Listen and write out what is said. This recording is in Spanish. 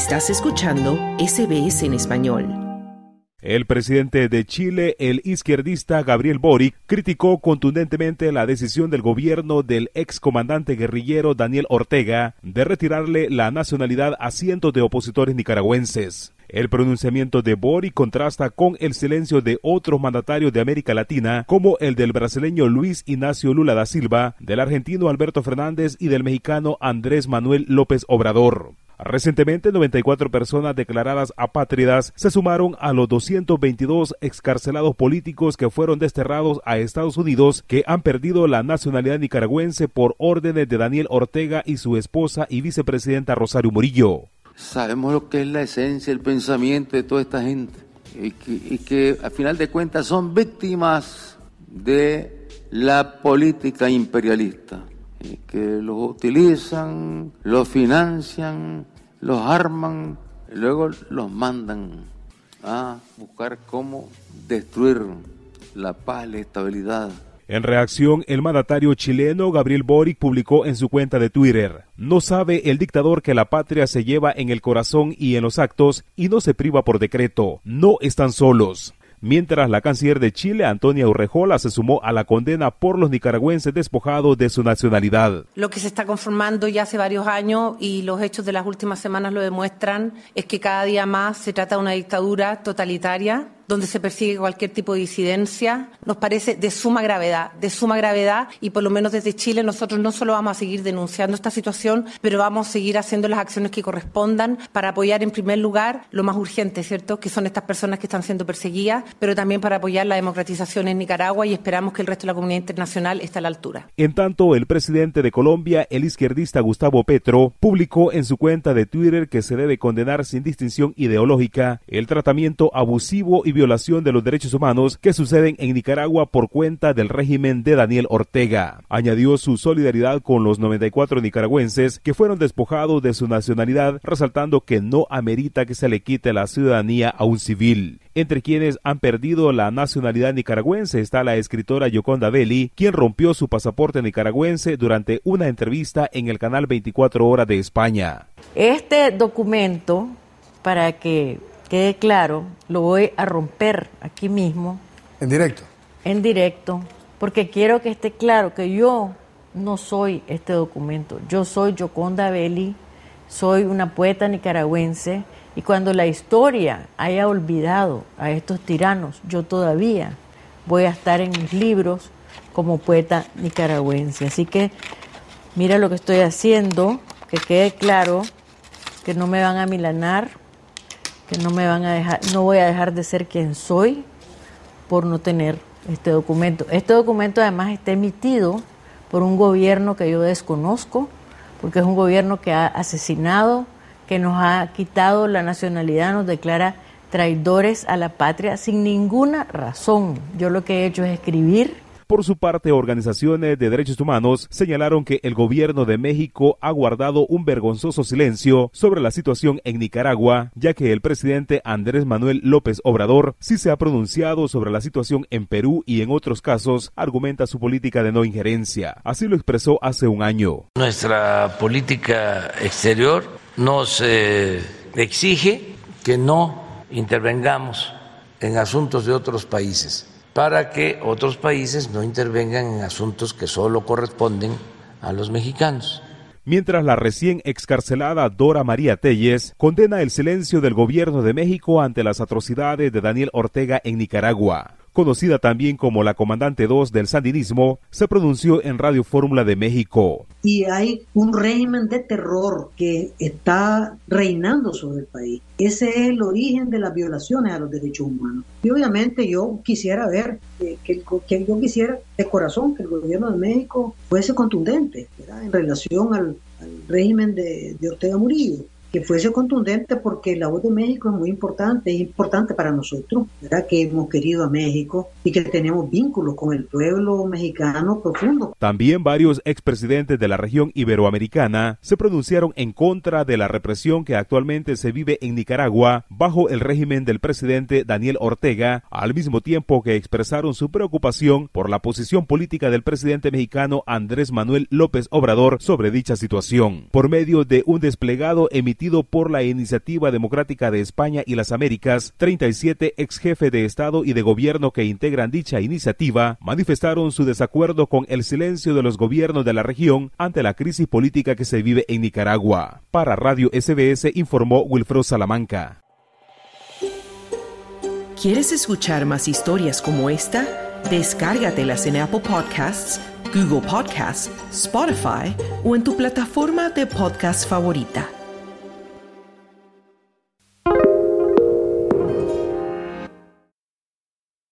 Estás escuchando SBS en español. El presidente de Chile, el izquierdista Gabriel Boric, criticó contundentemente la decisión del gobierno del excomandante guerrillero Daniel Ortega de retirarle la nacionalidad a cientos de opositores nicaragüenses. El pronunciamiento de Boric contrasta con el silencio de otros mandatarios de América Latina, como el del brasileño Luis Ignacio Lula da Silva, del argentino Alberto Fernández y del mexicano Andrés Manuel López Obrador. Recientemente, 94 personas declaradas apátridas se sumaron a los 222 excarcelados políticos que fueron desterrados a Estados Unidos que han perdido la nacionalidad nicaragüense por órdenes de Daniel Ortega y su esposa y vicepresidenta Rosario Murillo. Sabemos lo que es la esencia, el pensamiento de toda esta gente y que, y que a final de cuentas son víctimas de la política imperialista que los utilizan, los financian, los arman y luego los mandan a buscar cómo destruir la paz, la estabilidad. En reacción, el mandatario chileno Gabriel Boric publicó en su cuenta de Twitter, no sabe el dictador que la patria se lleva en el corazón y en los actos y no se priva por decreto, no están solos mientras la canciller de Chile, Antonia Urrejola, se sumó a la condena por los nicaragüenses despojados de su nacionalidad. Lo que se está conformando ya hace varios años y los hechos de las últimas semanas lo demuestran es que cada día más se trata de una dictadura totalitaria donde se persigue cualquier tipo de disidencia, nos parece de suma gravedad, de suma gravedad y por lo menos desde Chile nosotros no solo vamos a seguir denunciando esta situación, pero vamos a seguir haciendo las acciones que correspondan para apoyar en primer lugar lo más urgente, ¿cierto? Que son estas personas que están siendo perseguidas, pero también para apoyar la democratización en Nicaragua y esperamos que el resto de la comunidad internacional esté a la altura. En tanto, el presidente de Colombia, el izquierdista Gustavo Petro, publicó en su cuenta de Twitter que se debe condenar sin distinción ideológica el tratamiento abusivo y violación de los derechos humanos que suceden en Nicaragua por cuenta del régimen de Daniel Ortega. Añadió su solidaridad con los 94 nicaragüenses que fueron despojados de su nacionalidad, resaltando que no amerita que se le quite la ciudadanía a un civil. Entre quienes han perdido la nacionalidad nicaragüense está la escritora Yoconda Belli, quien rompió su pasaporte nicaragüense durante una entrevista en el canal 24 Horas de España. Este documento, para que quede claro, lo voy a romper aquí mismo. ¿En directo? En directo, porque quiero que esté claro que yo no soy este documento. Yo soy Yoconda Belli, soy una poeta nicaragüense y cuando la historia haya olvidado a estos tiranos, yo todavía voy a estar en mis libros como poeta nicaragüense. Así que mira lo que estoy haciendo, que quede claro que no me van a milanar, que no me van a dejar, no voy a dejar de ser quien soy por no tener este documento. Este documento además está emitido por un gobierno que yo desconozco, porque es un gobierno que ha asesinado, que nos ha quitado la nacionalidad, nos declara traidores a la patria sin ninguna razón. Yo lo que he hecho es escribir por su parte, organizaciones de derechos humanos señalaron que el gobierno de México ha guardado un vergonzoso silencio sobre la situación en Nicaragua, ya que el presidente Andrés Manuel López Obrador sí se ha pronunciado sobre la situación en Perú y en otros casos argumenta su política de no injerencia. Así lo expresó hace un año. Nuestra política exterior nos eh, exige que no intervengamos en asuntos de otros países para que otros países no intervengan en asuntos que solo corresponden a los mexicanos. Mientras la recién excarcelada Dora María Telles condena el silencio del gobierno de México ante las atrocidades de Daniel Ortega en Nicaragua conocida también como la comandante 2 del sandinismo, se pronunció en Radio Fórmula de México. Y hay un régimen de terror que está reinando sobre el país. Ese es el origen de las violaciones a los derechos humanos. Y obviamente yo quisiera ver, que, que, yo quisiera de corazón que el gobierno de México fuese contundente en relación al, régimen de Ortega Murillo que fuese contundente porque la voz de México es muy importante, es importante para nosotros, ¿verdad? que hemos querido a México y que tenemos vínculos con el pueblo mexicano profundo. También varios expresidentes de la región iberoamericana se pronunciaron en contra de la represión que actualmente se vive en Nicaragua bajo el régimen del presidente Daniel Ortega, al mismo tiempo que expresaron su preocupación por la posición política del presidente mexicano Andrés Manuel López Obrador sobre dicha situación. Por medio de un desplegado emitido emitido por la Iniciativa Democrática de España y las Américas, 37 ex jefe de Estado y de gobierno que integran dicha iniciativa manifestaron su desacuerdo con el silencio de los gobiernos de la región ante la crisis política que se vive en Nicaragua. Para Radio SBS informó Wilfredo Salamanca. ¿Quieres escuchar más historias como esta? Descárgatelas en Apple Podcasts, Google Podcasts, Spotify o en tu plataforma de podcast favorita.